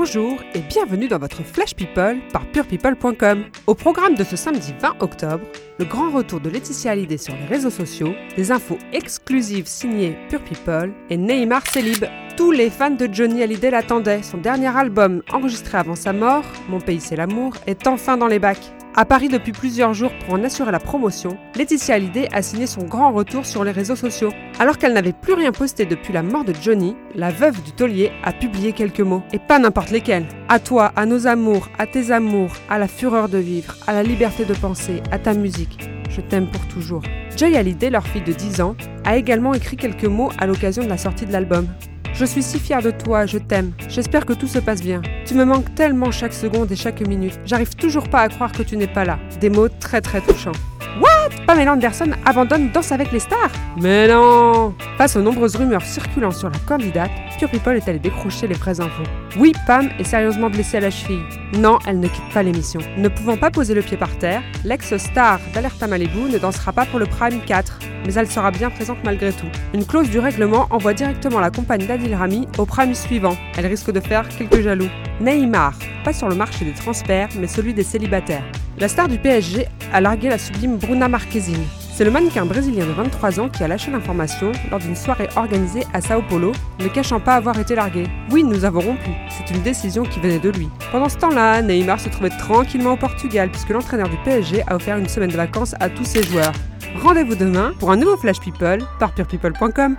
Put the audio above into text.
Bonjour et bienvenue dans votre Flash People par purepeople.com. Au programme de ce samedi 20 octobre, le grand retour de Laetitia Hallyday sur les réseaux sociaux, des infos exclusives signées Pure People et Neymar Célib. Tous les fans de Johnny Hallyday l'attendaient. Son dernier album, enregistré avant sa mort, Mon pays c'est l'amour, est enfin dans les bacs. À Paris depuis plusieurs jours pour en assurer la promotion, Laetitia Hallyday a signé son grand retour sur les réseaux sociaux. Alors qu'elle n'avait plus rien posté depuis la mort de Johnny, la veuve du taulier a publié quelques mots. Et pas n'importe lesquels. À toi, à nos amours, à tes amours, à la fureur de vivre, à la liberté de penser, à ta musique. Je t'aime pour toujours. Joy Hallyday, leur fille de 10 ans, a également écrit quelques mots à l'occasion de la sortie de l'album. Je suis si fière de toi, je t'aime. J'espère que tout se passe bien. Tu me manques tellement chaque seconde et chaque minute. J'arrive toujours pas à croire que tu n'es pas là. Des mots très très touchants. What? Pamela Anderson abandonne Danse avec les stars Mais non Face aux nombreuses rumeurs circulant sur la candidate, Pure People est allée décrocher les vraies infos. Oui, Pam est sérieusement blessée à la cheville. Non, elle ne quitte pas l'émission. Ne pouvant pas poser le pied par terre, l'ex-star d'Alerta Malibu ne dansera pas pour le Prime 4, mais elle sera bien présente malgré tout. Une clause du règlement envoie directement la compagne d'Adil Rami au Prime suivant. Elle risque de faire quelques jaloux. Neymar, pas sur le marché des transferts, mais celui des célibataires. La star du PSG a largué la sublime Bruna Marquezine. C'est le mannequin brésilien de 23 ans qui a lâché l'information lors d'une soirée organisée à Sao Paulo, ne cachant pas avoir été largué. Oui, nous avons rompu. C'est une décision qui venait de lui. Pendant ce temps-là, Neymar se trouvait tranquillement au Portugal puisque l'entraîneur du PSG a offert une semaine de vacances à tous ses joueurs. Rendez-vous demain pour un nouveau Flash People par purepeople.com.